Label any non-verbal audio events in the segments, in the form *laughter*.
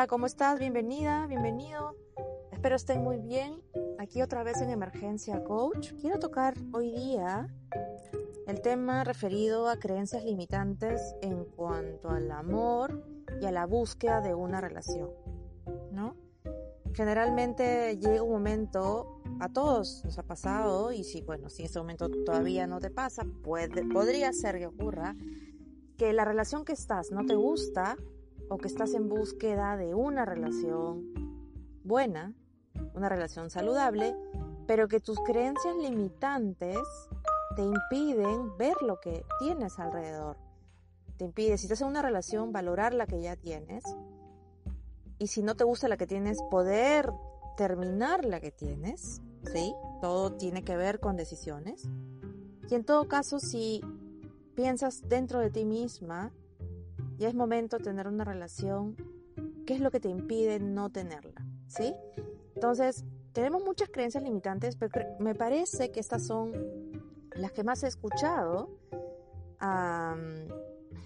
Hola, ¿cómo estás? Bienvenida, bienvenido. Espero estén muy bien. Aquí otra vez en Emergencia Coach. Quiero tocar hoy día el tema referido a creencias limitantes en cuanto al amor y a la búsqueda de una relación, ¿no? Generalmente llega un momento, a todos nos ha pasado, y si, bueno, si ese momento todavía no te pasa, puede, podría ser que ocurra, que la relación que estás no te gusta o que estás en búsqueda de una relación buena, una relación saludable, pero que tus creencias limitantes te impiden ver lo que tienes alrededor. Te impide, si estás en una relación, valorar la que ya tienes. Y si no te gusta la que tienes, poder terminar la que tienes. ¿Sí? Todo tiene que ver con decisiones. Y en todo caso, si piensas dentro de ti misma, ya es momento de tener una relación, ¿qué es lo que te impide no tenerla? ¿Sí? Entonces, tenemos muchas creencias limitantes, pero me parece que estas son las que más he escuchado,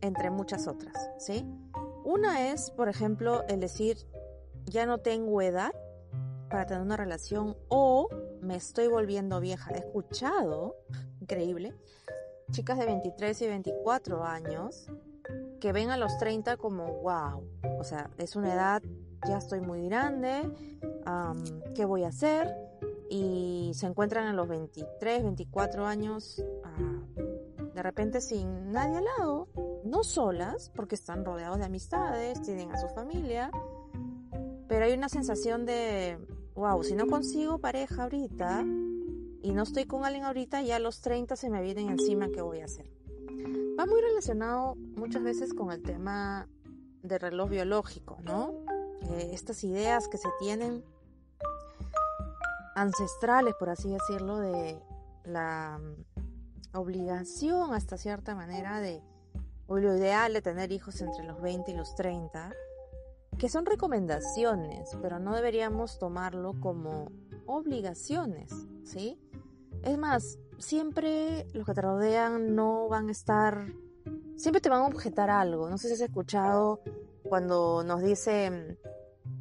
entre muchas otras, ¿sí? Una es, por ejemplo, el decir, ya no tengo edad para tener una relación o me estoy volviendo vieja. He escuchado, increíble, chicas de 23 y 24 años que ven a los 30 como, wow, o sea, es una edad, ya estoy muy grande, ¿qué voy a hacer? Y se encuentran a los 23, 24 años, ah, de repente sin nadie al lado, no solas, porque están rodeados de amistades, tienen a su familia, pero hay una sensación de, wow, si no consigo pareja ahorita y no estoy con alguien ahorita, ya a los 30 se me vienen encima, ¿qué voy a hacer? Va muy relacionado muchas veces con el tema del reloj biológico, ¿no? Estas ideas que se tienen ancestrales, por así decirlo, de la mm, obligación hasta cierta manera de, o lo ideal de tener hijos entre los 20 y los 30, que son recomendaciones, pero no deberíamos tomarlo como obligaciones, ¿sí? Es más, siempre los que te rodean no van a estar, siempre te van a objetar algo. No sé si has escuchado cuando nos dicen,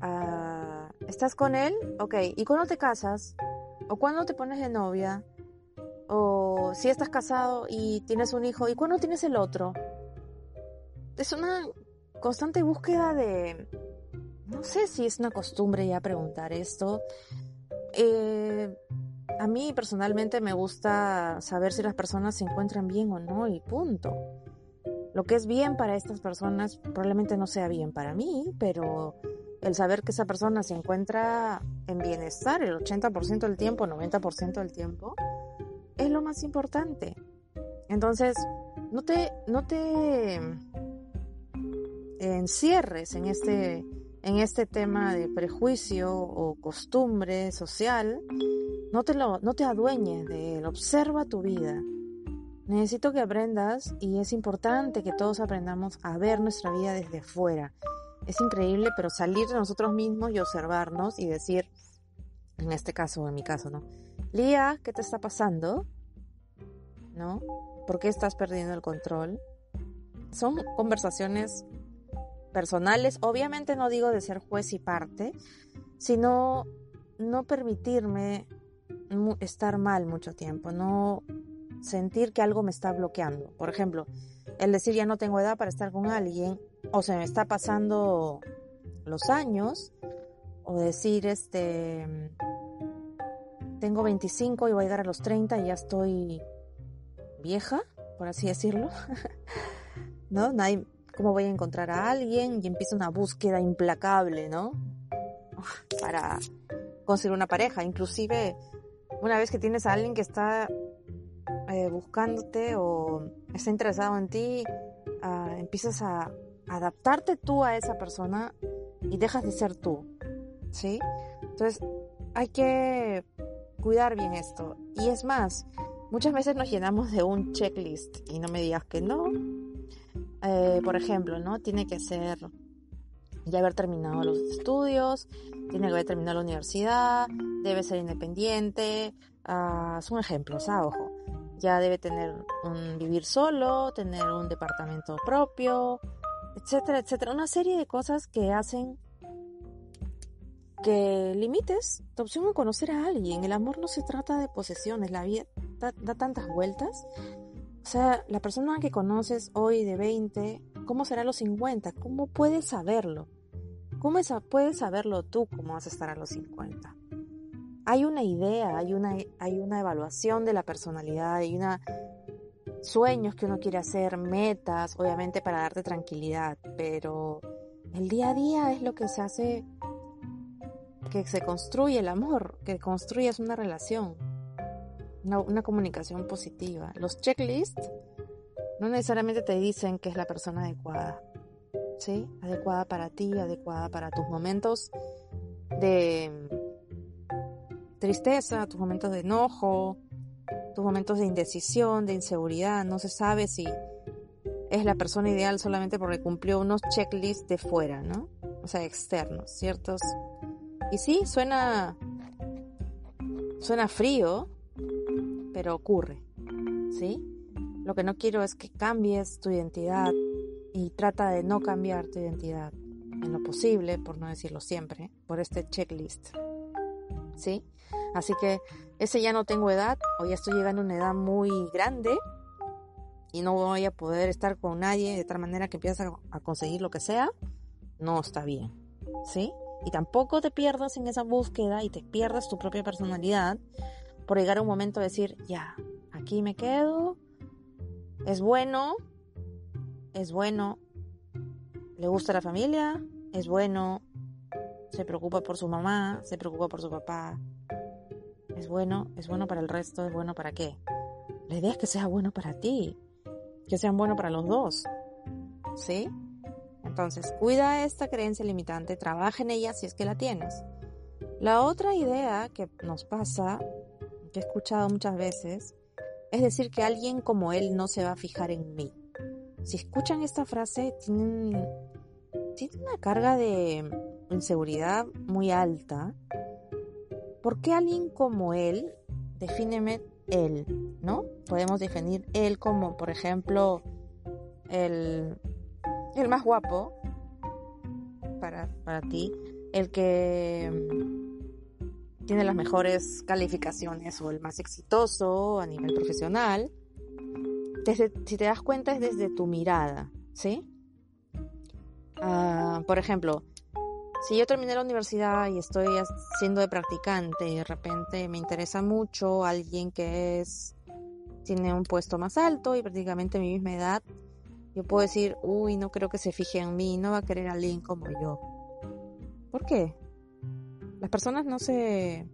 ah, ¿estás con él? Ok, ¿y cuándo te casas? ¿O cuándo te pones de novia? ¿O si estás casado y tienes un hijo? ¿Y cuándo tienes el otro? Es una constante búsqueda de... No sé si es una costumbre ya preguntar esto. Eh, a mí personalmente me gusta saber si las personas se encuentran bien o no y punto. Lo que es bien para estas personas probablemente no sea bien para mí, pero el saber que esa persona se encuentra en bienestar el 80% del tiempo, 90% del tiempo, es lo más importante. Entonces, no te, no te encierres en este, en este tema de prejuicio o costumbre social no te, lo, no te adueñes de él, observa tu vida. Necesito que aprendas y es importante que todos aprendamos a ver nuestra vida desde fuera. Es increíble, pero salir de nosotros mismos y observarnos y decir, en este caso, en mi caso, ¿no? Lía, ¿qué te está pasando? ¿No? ¿Por qué estás perdiendo el control? Son conversaciones personales. Obviamente no digo de ser juez y parte, sino no permitirme estar mal mucho tiempo, no sentir que algo me está bloqueando. Por ejemplo, el decir ya no tengo edad para estar con alguien, o se me está pasando los años, o decir este tengo 25 y voy a llegar a los 30 y ya estoy vieja, por así decirlo. *laughs* ¿No? Nadie, ¿Cómo voy a encontrar a alguien? Y empieza una búsqueda implacable, ¿no? Para conseguir una pareja. Inclusive una vez que tienes a alguien que está eh, buscándote o está interesado en ti, ah, empiezas a adaptarte tú a esa persona y dejas de ser tú, ¿sí? Entonces hay que cuidar bien esto. Y es más, muchas veces nos llenamos de un checklist y no me digas que no. Eh, por ejemplo, ¿no? Tiene que ser ya haber terminado los estudios, tiene que haber terminado la universidad, debe ser independiente. Uh, son ejemplos, ah, ojo. Ya debe tener un vivir solo, tener un departamento propio, etcétera, etcétera. Una serie de cosas que hacen que limites tu opción a conocer a alguien. El amor no se trata de posesiones, la vida da, da, tantas vueltas. O sea, la persona que conoces hoy de 20, ¿cómo será a los 50? ¿Cómo puedes saberlo? ¿Cómo puedes saberlo tú cómo vas a estar a los 50? Hay una idea, hay una, hay una evaluación de la personalidad, hay una sueños que uno quiere hacer, metas, obviamente para darte tranquilidad, pero el día a día es lo que se hace que se construye el amor, que construyes una relación, una, una comunicación positiva. Los checklists no necesariamente te dicen que es la persona adecuada, ¿sí? Adecuada para ti, adecuada para tus momentos de tristeza, tus momentos de enojo, tus momentos de indecisión, de inseguridad, no se sabe si es la persona ideal solamente porque cumplió unos checklists de fuera, ¿no? O sea, externos, ¿ciertos? Y sí, suena suena frío, pero ocurre, ¿sí? Lo que no quiero es que cambies tu identidad y trata de no cambiar tu identidad en lo posible, por no decirlo siempre, por este checklist. ¿Sí? Así que ese ya no tengo edad o ya estoy llegando a una edad muy grande y no voy a poder estar con nadie de tal manera que empiezas a, conseguir lo que sea, no está bien. ¿Sí? Y tampoco te pierdas en esa búsqueda y te pierdas tu propia personalidad por llegar a un momento de decir, ya, aquí me quedo, es bueno, es bueno, le gusta la familia, es bueno, se preocupa por su mamá, se preocupa por su papá, es bueno, es bueno para el resto, es bueno para qué. La idea es que sea bueno para ti, que sean bueno para los dos, ¿sí? Entonces, cuida esta creencia limitante, trabaja en ella si es que la tienes. La otra idea que nos pasa, que he escuchado muchas veces, es decir que alguien como él no se va a fijar en mí si escuchan esta frase, tienen, una carga de inseguridad muy alta. ¿Por qué alguien como él, defíneme él, ¿no? Podemos definir él como, por ejemplo, el, el más guapo para, para ti, el que tiene las mejores calificaciones o el más exitoso a nivel profesional si te das cuenta es desde tu mirada, ¿sí? Ah, por ejemplo, si yo terminé la universidad y estoy siendo de practicante y de repente me interesa mucho alguien que es tiene un puesto más alto y prácticamente mi misma edad, yo puedo decir, uy, no creo que se fije en mí, no va a querer a alguien como yo. ¿Por qué? Las personas no se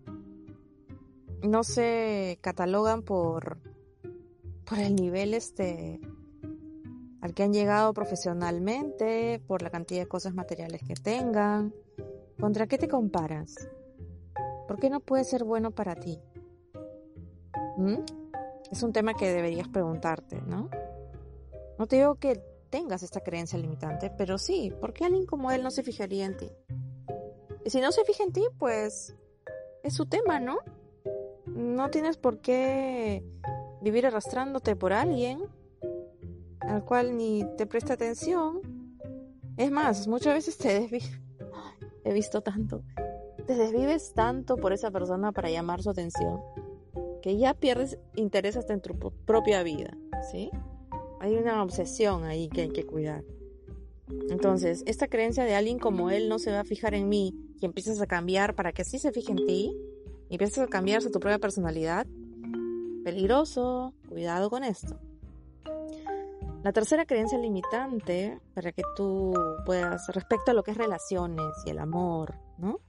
no se catalogan por por el nivel este al que han llegado profesionalmente, por la cantidad de cosas materiales que tengan. ¿Contra qué te comparas? ¿Por qué no puede ser bueno para ti? ¿Mm? Es un tema que deberías preguntarte, ¿no? No te digo que tengas esta creencia limitante, pero sí, ¿por qué alguien como él no se fijaría en ti? Y si no se fija en ti, pues es su tema, ¿no? No tienes por qué vivir arrastrándote por alguien al cual ni te presta atención. Es más, muchas veces te desvives. *gasps* He visto tanto. Te desvives tanto por esa persona para llamar su atención que ya pierdes interés hasta en tu propia vida, ¿sí? Hay una obsesión ahí que hay que cuidar. Entonces, esta creencia de alguien como él no se va a fijar en mí y empiezas a cambiar para que sí se fije en ti, y empiezas a cambiar tu propia personalidad, peligroso, cuidado con esto. La tercera creencia limitante para que tú puedas, respecto a lo que es relaciones y el amor, ¿no?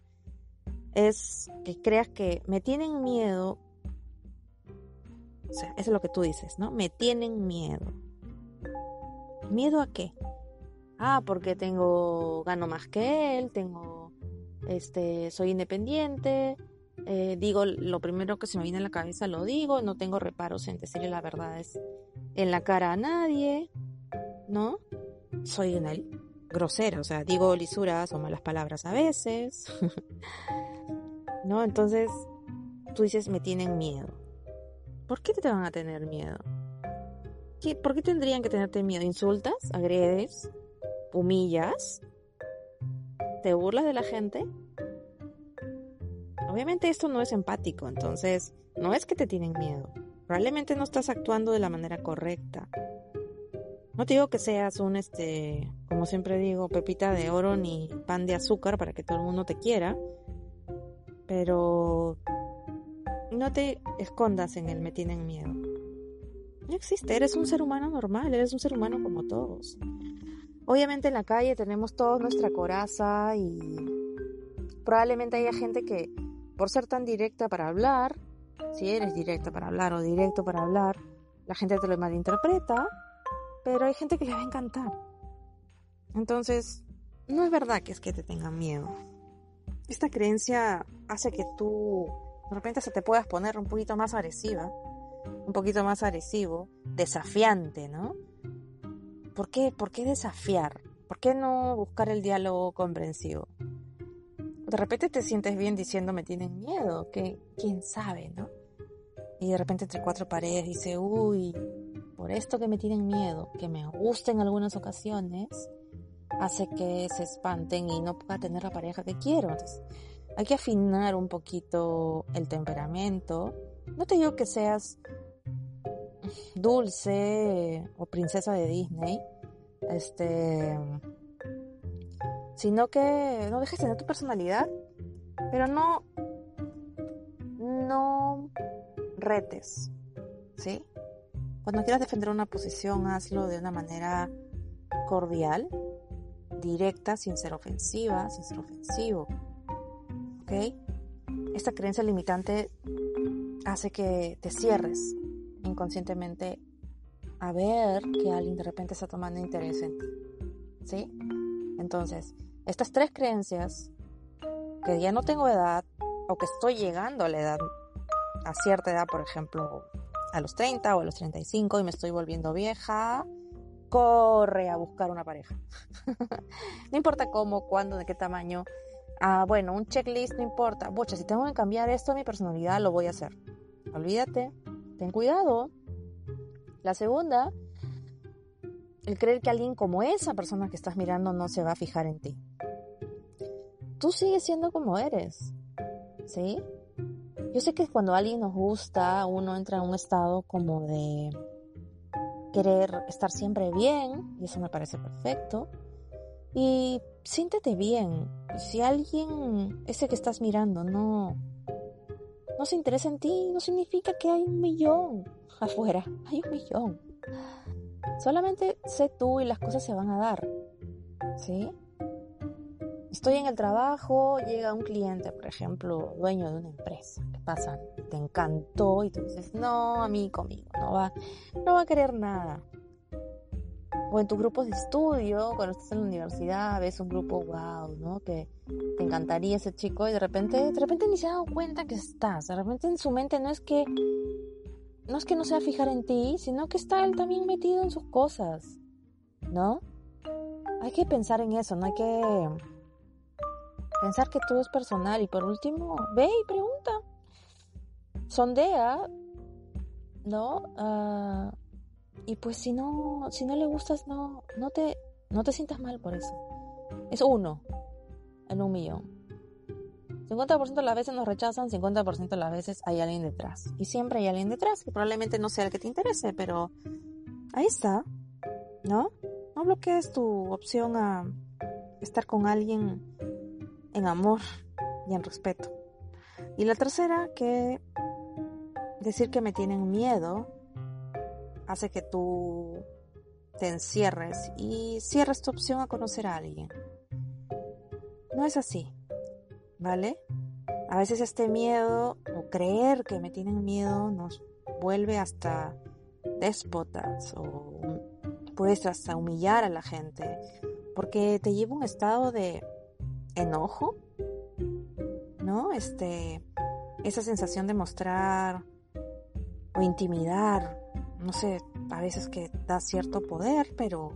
Es que creas que me tienen miedo O sea, eso es lo que tú dices, ¿no? Me tienen miedo. ¿Miedo a qué? Ah, porque tengo, gano más que él, tengo, este, soy independiente, eh, digo lo primero que se me viene a la cabeza, lo digo, no tengo reparos en decirle la verdad es en la cara a nadie, ¿no? Soy una grosera, o sea, digo lisuras o malas palabras a veces, *laughs* ¿no? Entonces, tú dices, me tienen miedo. ¿Por qué te van a tener miedo? ¿Qué, ¿Por qué tendrían que tenerte miedo? ¿Insultas? ¿Agredes? ¿Humillas? ¿Te burlas de la gente? Obviamente esto no es empático, entonces no es que te tienen miedo. Probablemente no estás actuando de la manera correcta. No te digo que seas un, este, como siempre digo, pepita de oro ni pan de azúcar para que todo el mundo te quiera, pero no te escondas en el me tienen miedo. No existe, eres un ser humano normal, eres un ser humano como todos. Obviamente en la calle tenemos toda nuestra coraza y probablemente haya gente que por ser tan directa para hablar, si eres directa para hablar o directo para hablar, la gente te lo malinterpreta, pero hay gente que le va a encantar. Entonces, no es verdad que es que te tengan miedo. Esta creencia hace que tú de repente se te puedas poner un poquito más agresiva, un poquito más agresivo, desafiante, ¿no? ¿Por qué, ¿Por qué desafiar? ¿Por qué no buscar el diálogo comprensivo? De repente te sientes bien diciendo me tienen miedo, que quién sabe, ¿no? Y de repente entre cuatro paredes dice, uy, por esto que me tienen miedo, que me gusta en algunas ocasiones, hace que se espanten y no pueda tener la pareja que quiero. Entonces, hay que afinar un poquito el temperamento. No te digo que seas dulce o princesa de Disney, este, sino que no dejes de tener tu personalidad, pero no, no retes, ¿sí? Cuando quieras defender una posición, hazlo de una manera cordial, directa, sin ser ofensiva, sin ser ofensivo. ¿Ok? Esta creencia limitante hace que te cierres inconscientemente a ver que alguien de repente está tomando interés en ti. ¿Sí? Entonces, estas tres creencias, que ya no tengo edad, o que estoy llegando a la edad, a cierta edad, por ejemplo, a los 30 o a los 35 y me estoy volviendo vieja, corre a buscar una pareja. *laughs* no importa cómo, cuándo, de qué tamaño. Ah, bueno, un checklist no importa. Bocha, si tengo que cambiar esto en mi personalidad, lo voy a hacer. Olvídate, ten cuidado. La segunda, el creer que alguien como esa persona que estás mirando no se va a fijar en ti. Tú sigues siendo como eres, ¿sí? Yo sé que cuando alguien nos gusta, uno entra en un estado como de querer estar siempre bien, y eso me parece perfecto. Y siéntete bien. Si alguien, ese que estás mirando, no, no se interesa en ti, no significa que hay un millón afuera. Hay un millón. Solamente sé tú y las cosas se van a dar. ¿Sí? Estoy en el trabajo, llega un cliente, por ejemplo, dueño de una empresa, ¿qué pasa? Te encantó y tú dices, no, a mí conmigo, no va, no va a querer nada. O en tus grupos de estudio, cuando estás en la universidad, ves un grupo, wow, ¿no? Que te encantaría ese chico y de repente, de repente ni se ha dado cuenta que estás. De repente en su mente no es que, no es que no se va a fijar en ti, sino que está él también metido en sus cosas, ¿no? Hay que pensar en eso, no hay que Pensar que todo es personal y por último, ve y pregunta. Sondea, ¿no? Uh, y pues si no, si no le gustas, no, no te, no te sientas mal por eso. Es uno en un millón. 50% de las veces nos rechazan, 50% de las veces hay alguien detrás. Y siempre hay alguien detrás, que probablemente no sea el que te interese, pero ahí está, ¿no? No bloquees tu opción a estar con alguien en amor y en respeto. Y la tercera, que decir que me tienen miedo hace que tú te encierres y cierres tu opción a conocer a alguien. No es así, ¿vale? A veces este miedo o creer que me tienen miedo nos vuelve hasta déspotas o puedes hasta humillar a la gente porque te lleva un estado de enojo, ¿no? Este, esa sensación de mostrar o intimidar, no sé, a veces que da cierto poder, pero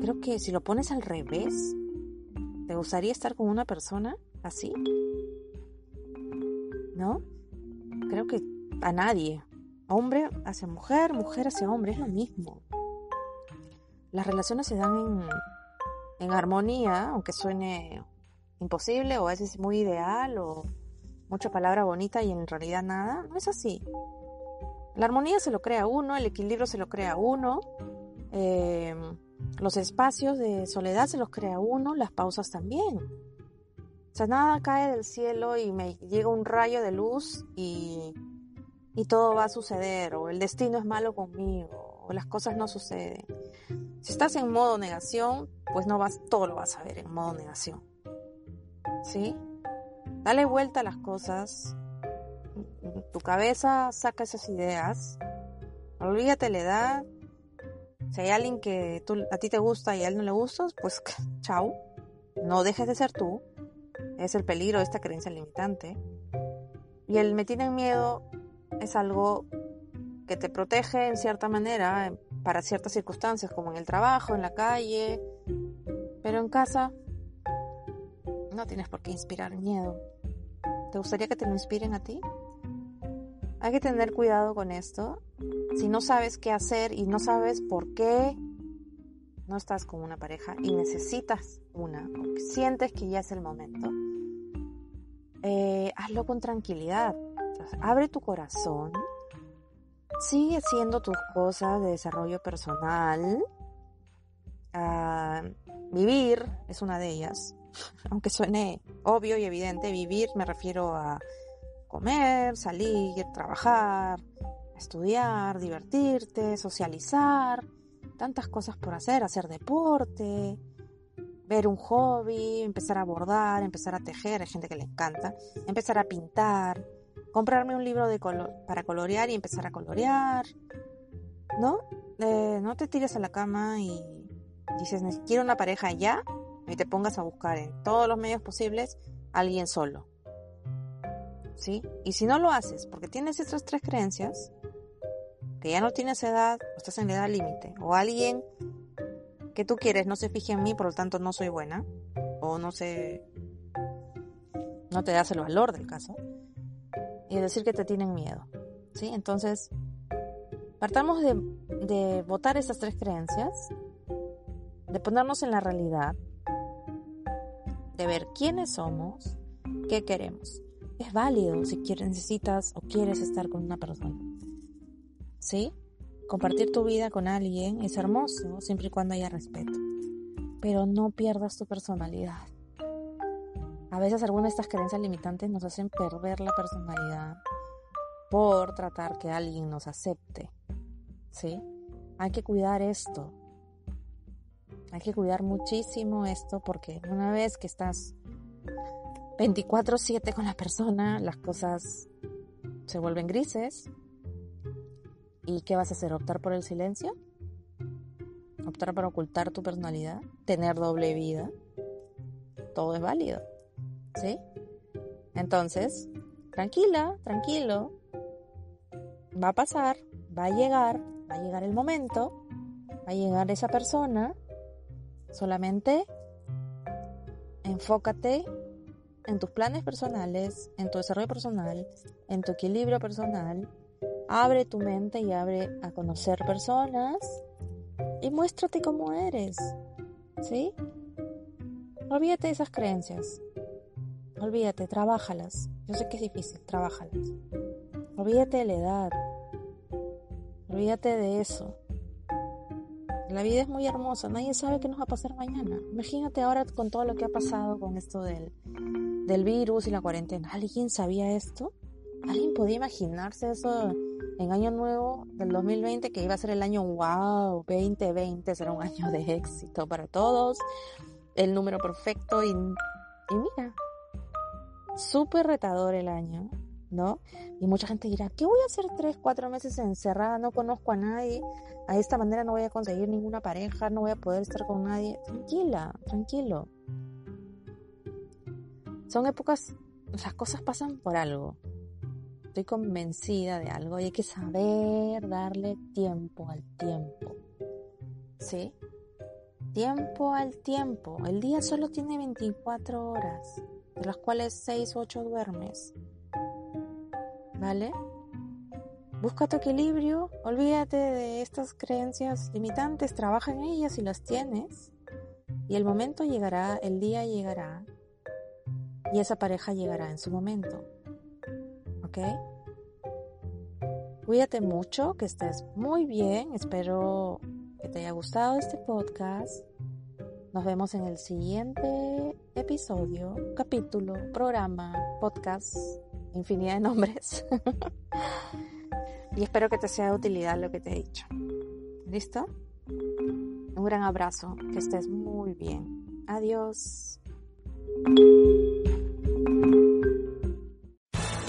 creo que si lo pones al revés, ¿te gustaría estar con una persona así? ¿No? Creo que a nadie. Hombre hacia mujer, mujer hacia hombre, es lo mismo. Las relaciones se dan en, en armonía, aunque suene imposible o a veces muy ideal o mucha palabra bonita y en realidad nada, no es así. La armonía se lo crea uno, el equilibrio se lo crea uno, em, los espacios de soledad se los crea uno, las pausas también. O sea, nada cae del cielo y me llega un rayo de luz y, y todo va a suceder, o el destino es malo conmigo, o las cosas no suceden. Si estás en modo negación, pues no vas, todo lo vas a ver en modo negación. ¿Sí? Dale vuelta a las cosas. Tu cabeza saca esas ideas. Olvídate la edad. Si hay alguien que a ti te gusta y a él no le gustas, pues *laughs* chao. No dejes de ser tú. Es el peligro de esta creencia limitante. Y el me tienen miedo es algo que te protege en cierta manera para ciertas circunstancias, como en el trabajo, en la calle, pero en casa no tienes por qué inspirar miedo. ¿Te gustaría que te lo inspiren a ti? Hay que tener cuidado con esto. Si no sabes qué hacer y no sabes por qué no estás con una pareja y necesitas una, o sientes que ya es el momento, eh, hazlo con tranquilidad. abre tu corazón Sigue haciendo tus cosas de desarrollo personal. Ah, vivir es una de ellas. *laughs* Aunque suene obvio y evidente, vivir me refiero a comer, salir, trabajar, estudiar, divertirte, socializar, tantas cosas por hacer, hacer deporte, ver un hobby, empezar a bordar, empezar a tejer, hay gente que le encanta, empezar a pintar, comprarme un libro de color para colorear y empezar a colorear, ¿no? Eh, no te tires a la cama y dices, quiero una pareja ya, y te pongas a buscar en todos los medios posibles a alguien solo. Y si no lo haces porque tienes estas tres creencias, que ya no tienes edad, o estás en edad límite, o alguien que tú quieres no se fije en mí, por lo tanto no soy buena, o no se... no te das el valor del caso, y decir que te tienen miedo. ¿sí? Entonces, partamos de, de votar esas tres creencias, de ponernos en la realidad, de ver quiénes somos, qué queremos. Es válido si quieres, necesitas o quieres estar con una persona. ¿Sí? Compartir tu vida con alguien es hermoso siempre y cuando haya respeto. Pero no pierdas tu personalidad. A veces algunas de estas creencias limitantes nos hacen perder la personalidad por tratar que alguien nos acepte. ¿Sí? Hay que cuidar esto. Hay que cuidar muchísimo esto porque una vez que estás 24/7 con la persona, las cosas se vuelven grises. ¿Y qué vas a hacer? ¿Optar por el silencio? ¿Optar por ocultar tu personalidad? ¿Tener doble vida? Todo es válido. ¿sí? Entonces, tranquila, tranquilo, va a pasar, va a llegar, va a llegar el momento, va a llegar esa persona, solamente enfócate en tus planes personales, en tu desarrollo personal, en tu equilibrio personal, abre tu mente y abre a conocer personas y muéstrate cómo eres, ¿sí? Olvídate de esas creencias. Olvídate, trabájalas. Yo sé que es difícil, trabájalas. Olvídate de la edad. Olvídate de eso. La vida es muy hermosa, nadie sabe qué nos va a pasar mañana. Imagínate ahora con todo lo que ha pasado con esto del, del virus y la cuarentena. ¿Alguien sabía esto? ¿Alguien podía imaginarse eso en Año Nuevo del 2020, que iba a ser el año wow, 2020 será un año de éxito para todos, el número perfecto y, y mira, súper retador el año. ¿no? Y mucha gente dirá, ¿qué voy a hacer tres, cuatro meses encerrada? No conozco a nadie, a esta manera no voy a conseguir ninguna pareja, no voy a poder estar con nadie. Tranquila, tranquilo. Son épocas, las cosas pasan por algo. Estoy convencida de algo y hay que saber darle tiempo al tiempo. ¿Sí? Tiempo al tiempo. El día solo tiene 24 horas, de las cuales 6 o 8 duermes. ¿Vale? Busca tu equilibrio, olvídate de estas creencias limitantes, trabaja en ellas si las tienes. Y el momento llegará, el día llegará, y esa pareja llegará en su momento. ¿Ok? Cuídate mucho, que estés muy bien, espero que te haya gustado este podcast. Nos vemos en el siguiente episodio, capítulo, programa, podcast, infinidad de nombres. *laughs* y espero que te sea de utilidad lo que te he dicho. ¿Listo? Un gran abrazo, que estés muy bien. Adiós.